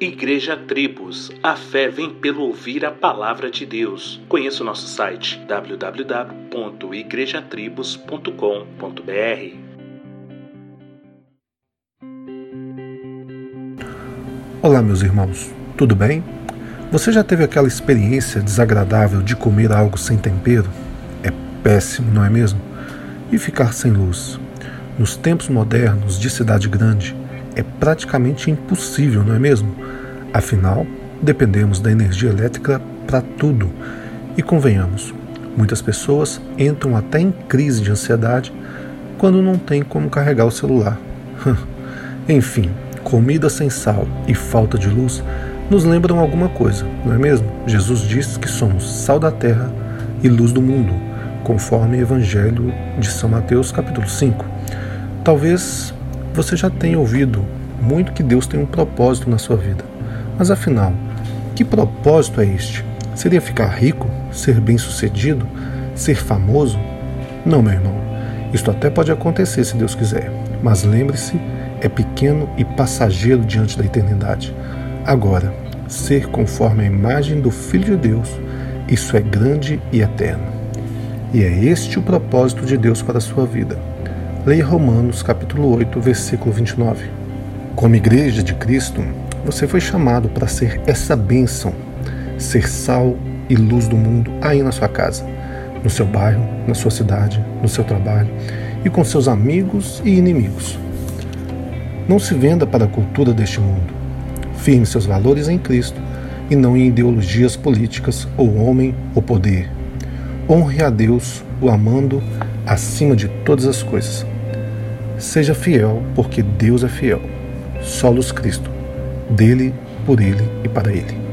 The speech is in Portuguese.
Igreja Tribos, a fé vem pelo ouvir a palavra de Deus. Conheça o nosso site www.igrejatribos.com.br. Olá, meus irmãos, tudo bem? Você já teve aquela experiência desagradável de comer algo sem tempero? É péssimo, não é mesmo? E ficar sem luz? Nos tempos modernos de cidade grande, é praticamente impossível, não é mesmo? Afinal, dependemos da energia elétrica para tudo. E convenhamos, muitas pessoas entram até em crise de ansiedade quando não tem como carregar o celular. Enfim, comida sem sal e falta de luz nos lembram alguma coisa, não é mesmo? Jesus diz que somos sal da terra e luz do mundo, conforme o Evangelho de São Mateus, capítulo 5. Talvez você já tenha ouvido muito que Deus tem um propósito na sua vida. Mas afinal, que propósito é este? Seria ficar rico? Ser bem-sucedido? Ser famoso? Não, meu irmão. Isto até pode acontecer se Deus quiser. Mas lembre-se é pequeno e passageiro diante da eternidade. Agora, ser conforme a imagem do Filho de Deus, isso é grande e eterno. E é este o propósito de Deus para a sua vida. Leia Romanos capítulo 8, versículo 29. Como igreja de Cristo, você foi chamado para ser essa bênção, ser sal e luz do mundo aí na sua casa, no seu bairro, na sua cidade, no seu trabalho e com seus amigos e inimigos. Não se venda para a cultura deste mundo. Firme seus valores em Cristo e não em ideologias políticas ou homem ou poder. Honre a Deus, o amando acima de todas as coisas. Seja fiel, porque Deus é fiel. Solos Cristo. Dele, por ele e para ele.